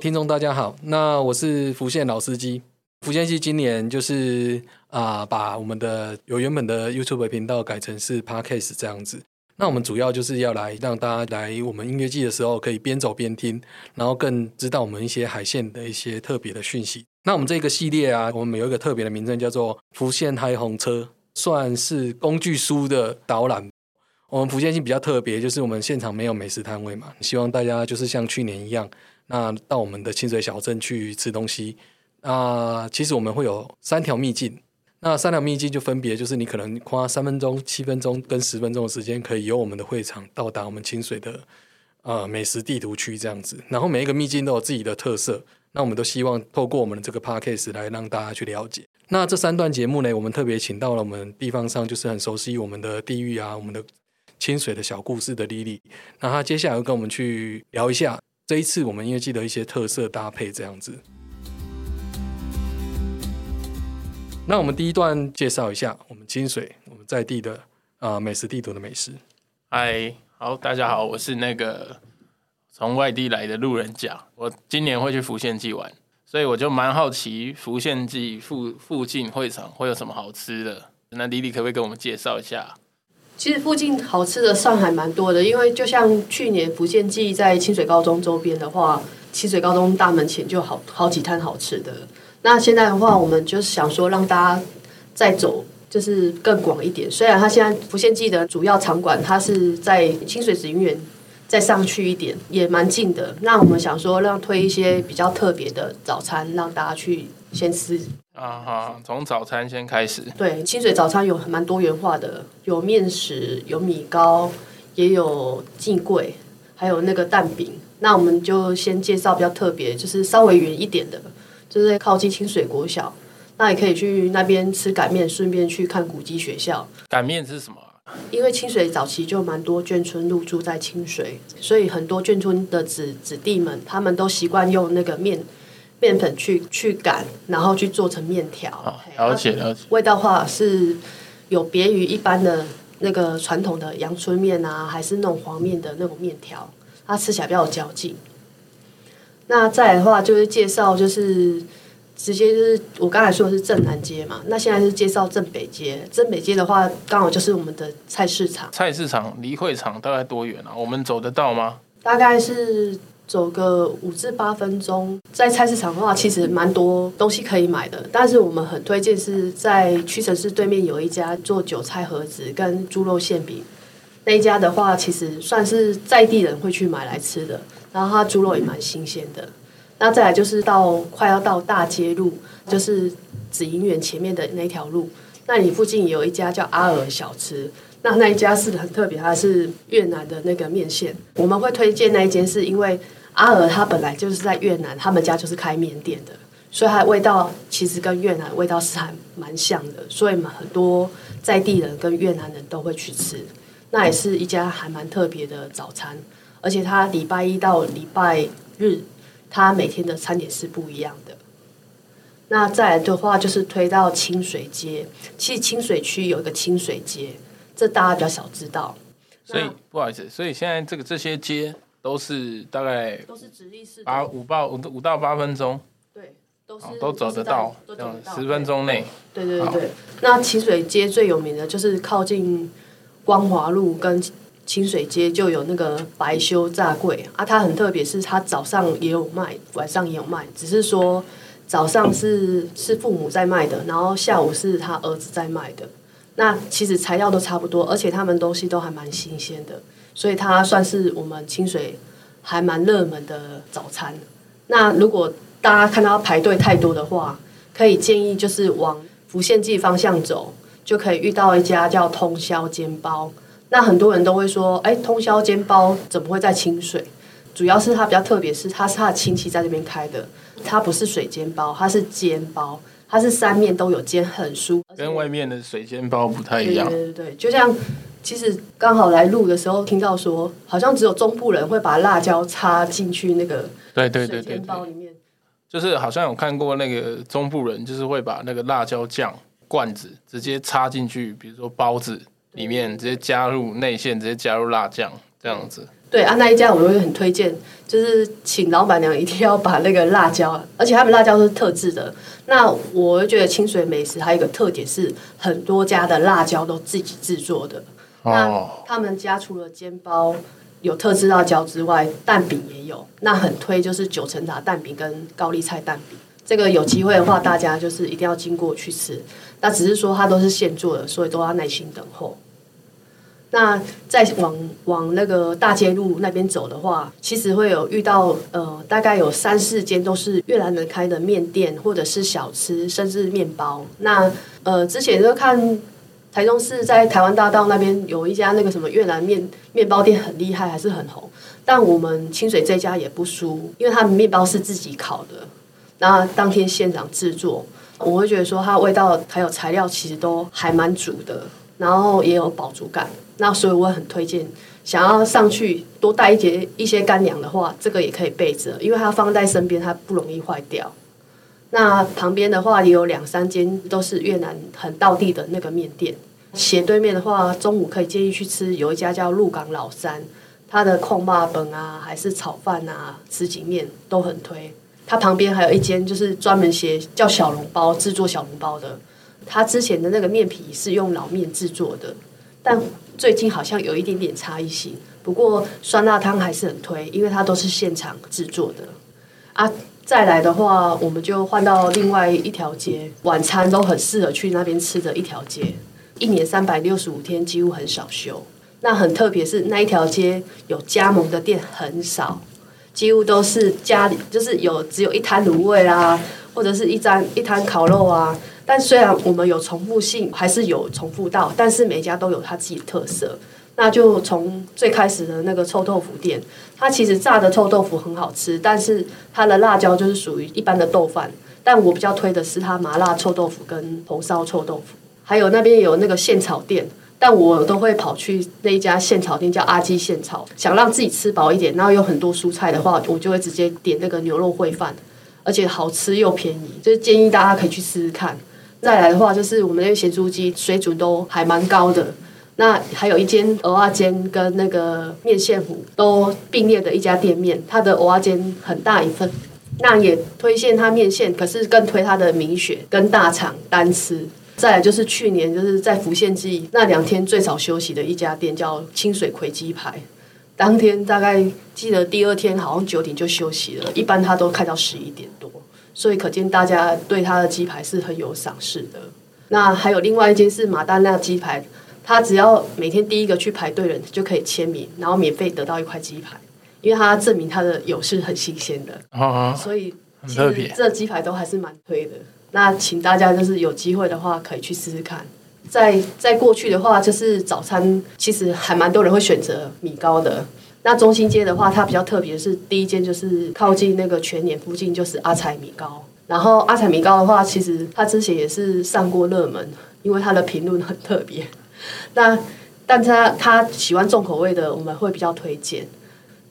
听众大家好，那我是福建老司机。福建系今年就是啊，把我们的有原本的 YouTube 频道改成是 Podcast 这样子。那我们主要就是要来让大家来我们音乐季的时候，可以边走边听，然后更知道我们一些海线的一些特别的讯息。那我们这个系列啊，我们有一个特别的名称叫做“福建嗨红车”，算是工具书的导览。我们福建系比较特别，就是我们现场没有美食摊位嘛，希望大家就是像去年一样，那到我们的清水小镇去吃东西。那其实我们会有三条秘境。那三条秘境就分别就是你可能花三分钟、七分钟跟十分钟的时间，可以由我们的会场到达我们清水的呃美食地图区这样子。然后每一个秘境都有自己的特色，那我们都希望透过我们的这个 podcast 来让大家去了解。那这三段节目呢，我们特别请到了我们地方上就是很熟悉我们的地域啊，我们的清水的小故事的莉莉。那他接下来会跟我们去聊一下这一次我们音乐季的一些特色搭配这样子。那我们第一段介绍一下我们清水我们在地的啊美食地图的美食。嗨，好，大家好，我是那个从外地来的路人甲。我今年会去福县记玩，所以我就蛮好奇福县记附附近会场会有什么好吃的。那李李可不可以给我们介绍一下？其实附近好吃的上海蛮多的，因为就像去年福县记在清水高中周边的话，清水高中大门前就好好几摊好吃的。那现在的话，我们就是想说让大家再走，就是更广一点。虽然它现在福县记的主要场馆，它是在清水紫云园再上去一点，也蛮近的。那我们想说，让推一些比较特别的早餐，让大家去先吃。啊哈，从早餐先开始。对，清水早餐有蛮多元化的，有面食，有米糕，也有进柜，还有那个蛋饼。那我们就先介绍比较特别，就是稍微远一点的。就是在靠近清水国小，那也可以去那边吃擀面，顺便去看古迹学校。擀面是什么？因为清水早期就蛮多眷村入住在清水，所以很多眷村的子子弟们，他们都习惯用那个面面粉去去擀，然后去做成面条。了解了解。味道话是有别于一般的那个传统的阳春面啊，还是那种黄面的那种面条，它吃起来比较有嚼劲。那再来的话，就是介绍，就是直接就是我刚才说的是正南街嘛。那现在是介绍正北街。正北街的话，刚好就是我们的菜市场。菜市场离会场大概多远啊？我们走得到吗？大概是走个五至八分钟。在菜市场的话，其实蛮多东西可以买的。但是我们很推荐是在屈臣氏对面有一家做韭菜盒子跟猪肉馅饼。那一家的话，其实算是在地人会去买来吃的。然后它猪肉也蛮新鲜的，那再来就是到快要到大街路，就是紫银园前面的那条路，那你附近有一家叫阿尔小吃，那那一家是很特别，它是越南的那个面线。我们会推荐那一间，是因为阿尔他本来就是在越南，他们家就是开面店的，所以它的味道其实跟越南味道是还蛮像的，所以很多在地人跟越南人都会去吃，那也是一家还蛮特别的早餐。而且它礼拜一到礼拜日，它每天的餐点是不一样的。那再来的话，就是推到清水街。其实清水区有一个清水街，这大家比较少知道。所以不好意思，所以现在这个这些街都是大概都是直立式，八五到五五到八分钟。对，都是都走得到，都走十分钟内。对对对。那清水街最有名的就是靠近光华路跟。清水街就有那个白修炸柜啊，它很特别，是它早上也有卖，晚上也有卖，只是说早上是是父母在卖的，然后下午是他儿子在卖的。那其实材料都差不多，而且他们东西都还蛮新鲜的，所以它算是我们清水还蛮热门的早餐。那如果大家看到排队太多的话，可以建议就是往福县记方向走，就可以遇到一家叫通宵煎包。那很多人都会说，哎，通宵煎包怎么会在清水？主要是它比较特别，是它是他的亲戚在这边开的，它不是水煎包，它是煎包，它是三面都有煎，很酥，跟外面的水煎包不太一样。对对对，就像其实刚好来录的时候听到说，好像只有中部人会把辣椒插进去那个对对对对包里面，就是好像有看过那个中部人，就是会把那个辣椒酱罐子直接插进去，比如说包子。里面直接加入内馅，直接加入辣酱这样子。对啊，那一家我会很推荐，就是请老板娘一定要把那个辣椒，而且他们辣椒都是特制的。那我觉得清水美食还有一个特点是，很多家的辣椒都自己制作的。那哦，他们家除了煎包有特制辣椒之外，蛋饼也有。那很推就是九层塔蛋饼跟高丽菜蛋饼。这个有机会的话，大家就是一定要经过去吃。那只是说它都是现做的，所以都要耐心等候。那再往往那个大街路那边走的话，其实会有遇到呃，大概有三四间都是越南人开的面店，或者是小吃，甚至面包。那呃，之前就看台中市在台湾大道那边有一家那个什么越南面面包店很厉害，还是很红。但我们清水这家也不输，因为他们面包是自己烤的，那当天现场制作，我会觉得说它味道还有材料其实都还蛮足的，然后也有饱足感。那所以我很推荐，想要上去多带一节一些干粮的话，这个也可以备着，因为它放在身边它不容易坏掉。那旁边的话也有两三间都是越南很道地的那个面店。斜对面的话，中午可以建议去吃，有一家叫鹿港老三，它的控霸本啊，还是炒饭啊、什锦面都很推。它旁边还有一间就是专门写叫小笼包制作小笼包的，它之前的那个面皮是用老面制作的，但最近好像有一点点差异性。不过酸辣汤还是很推，因为它都是现场制作的啊。再来的话，我们就换到另外一条街，晚餐都很适合去那边吃的一条街。一年三百六十五天，几乎很少休。那很特别是那一条街有加盟的店很少，几乎都是家里就是有只有一摊卤味啊，或者是一张一摊烤肉啊。但虽然我们有重复性，还是有重复到，但是每家都有它自己的特色。那就从最开始的那个臭豆腐店，它其实炸的臭豆腐很好吃，但是它的辣椒就是属于一般的豆饭。但我比较推的是它麻辣臭豆腐跟红烧臭豆腐，还有那边有那个现炒店，但我都会跑去那一家现炒店叫阿基现炒，想让自己吃饱一点，然后有很多蔬菜的话，我就会直接点那个牛肉烩饭，而且好吃又便宜，就是建议大家可以去试试看。再来的话，就是我们那个咸猪鸡水准都还蛮高的。那还有一间蚵仔煎跟那个面线糊都并列的一家店面，它的蚵仔煎很大一份，那也推荐它面线，可是更推它的米血跟大肠单吃。再来就是去年就是在福县记那两天最早休息的一家店，叫清水葵鸡排。当天大概记得第二天好像九点就休息了，一般它都开到十一点多，所以可见大家对它的鸡排是很有赏识的。那还有另外一间是马丹娜鸡排。他只要每天第一个去排队人就可以签名，然后免费得到一块鸡排，因为他证明他的油是很新鲜的，哦，所以很特别。这鸡排都还是蛮推的。那请大家就是有机会的话可以去试试看。在在过去的话，就是早餐其实还蛮多人会选择米糕的。那中心街的话，它比较特别的是第一间就是靠近那个全年附近就是阿彩米糕。然后阿彩米糕的话，其实它之前也是上过热门，因为它的评论很特别。那，但他他喜欢重口味的，我们会比较推荐。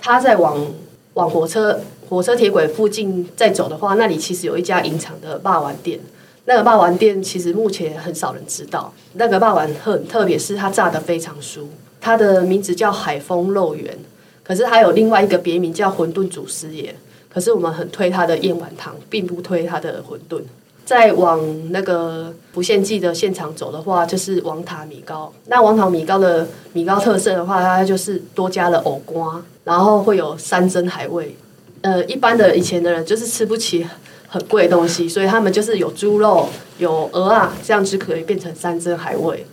他在往往火车火车铁轨附近再走的话，那里其实有一家隐藏的霸王店。那个霸王店其实目前很少人知道。那个霸王很特别，是它炸的非常酥。它的名字叫海丰肉圆，可是它有另外一个别名叫馄饨祖师爷。可是我们很推它的燕碗汤，并不推它的馄饨。再往那个不限记的现场走的话，就是王塔米糕。那王塔米糕的米糕特色的话，它就是多加了藕瓜，然后会有山珍海味。呃，一般的以前的人就是吃不起很贵的东西，所以他们就是有猪肉、有鹅啊，这样子可以变成山珍海味。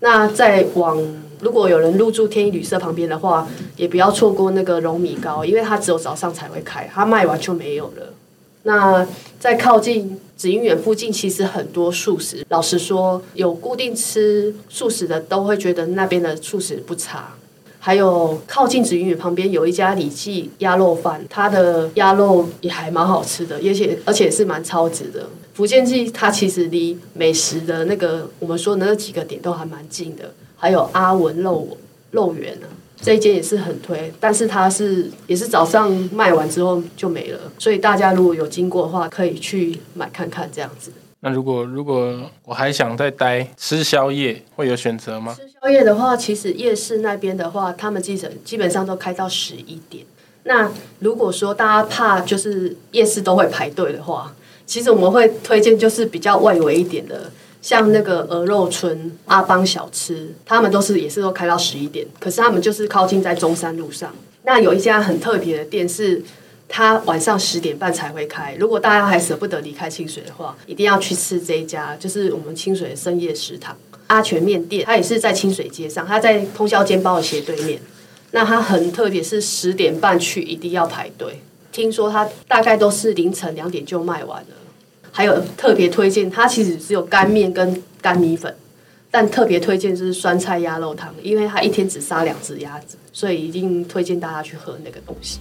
那再往如果有人入住天一旅社旁边的话，也不要错过那个荣米糕，因为它只有早上才会开，它卖完就没有了。那在靠近紫云园附近，其实很多素食。老实说，有固定吃素食的，都会觉得那边的素食不差。还有靠近紫云园旁边有一家李记鸭肉饭，它的鸭肉也还蛮好吃的，而且而且是蛮超值的。福建记它其实离美食的那个我们说的那几个点都还蛮近的。还有阿文肉肉圆呢。这一间也是很推，但是它是也是早上卖完之后就没了，所以大家如果有经过的话，可以去买看看这样子。那如果如果我还想再待吃宵夜，会有选择吗？吃宵夜的话，其实夜市那边的话，他们基本基本上都开到十一点。那如果说大家怕就是夜市都会排队的话，其实我们会推荐就是比较外围一点的，像那个鹅肉村、阿邦小吃，他们都是也是都开到十一点，可是他们就是靠近在中山路上。那有一家很特别的店是。它晚上十点半才会开。如果大家还舍不得离开清水的话，一定要去吃这一家，就是我们清水的深夜食堂阿全面店。它也是在清水街上，它在通宵煎包的斜对面。那它很特别，是十点半去一定要排队。听说它大概都是凌晨两点就卖完了。还有特别推荐，它其实只有干面跟干米粉，但特别推荐就是酸菜鸭肉汤，因为它一天只杀两只鸭子，所以一定推荐大家去喝那个东西。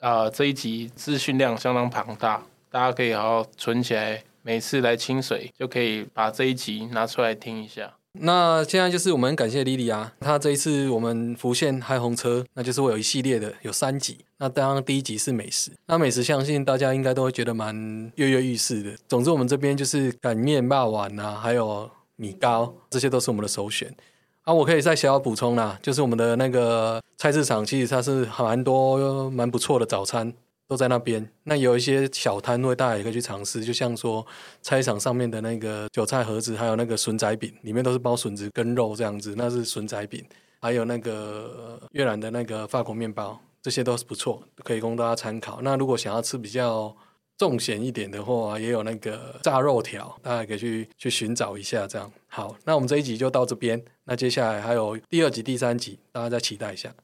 啊，这一集资讯量相当庞大，大家可以好好存起来，每次来清水就可以把这一集拿出来听一下。那现在就是我们感谢莉莉啊，她这一次我们浮现嗨红车，那就是会有一系列的有三集。那当然第一集是美食，那美食相信大家应该都会觉得蛮跃跃欲试的。总之我们这边就是擀面、霸碗啊，还有米糕，这些都是我们的首选。啊，我可以再小小补充啦，就是我们的那个菜市场，其实它是蛮多蛮不错的早餐都在那边。那有一些小摊位，大家也可以去尝试，就像说菜场上面的那个韭菜盒子，还有那个笋仔饼，里面都是包笋子跟肉这样子，那是笋仔饼。还有那个越南的那个法国面包，这些都是不错，可以供大家参考。那如果想要吃比较重咸一点的话，也有那个炸肉条，大家可以去去寻找一下。这样好，那我们这一集就到这边。那接下来还有第二集、第三集，大家再期待一下。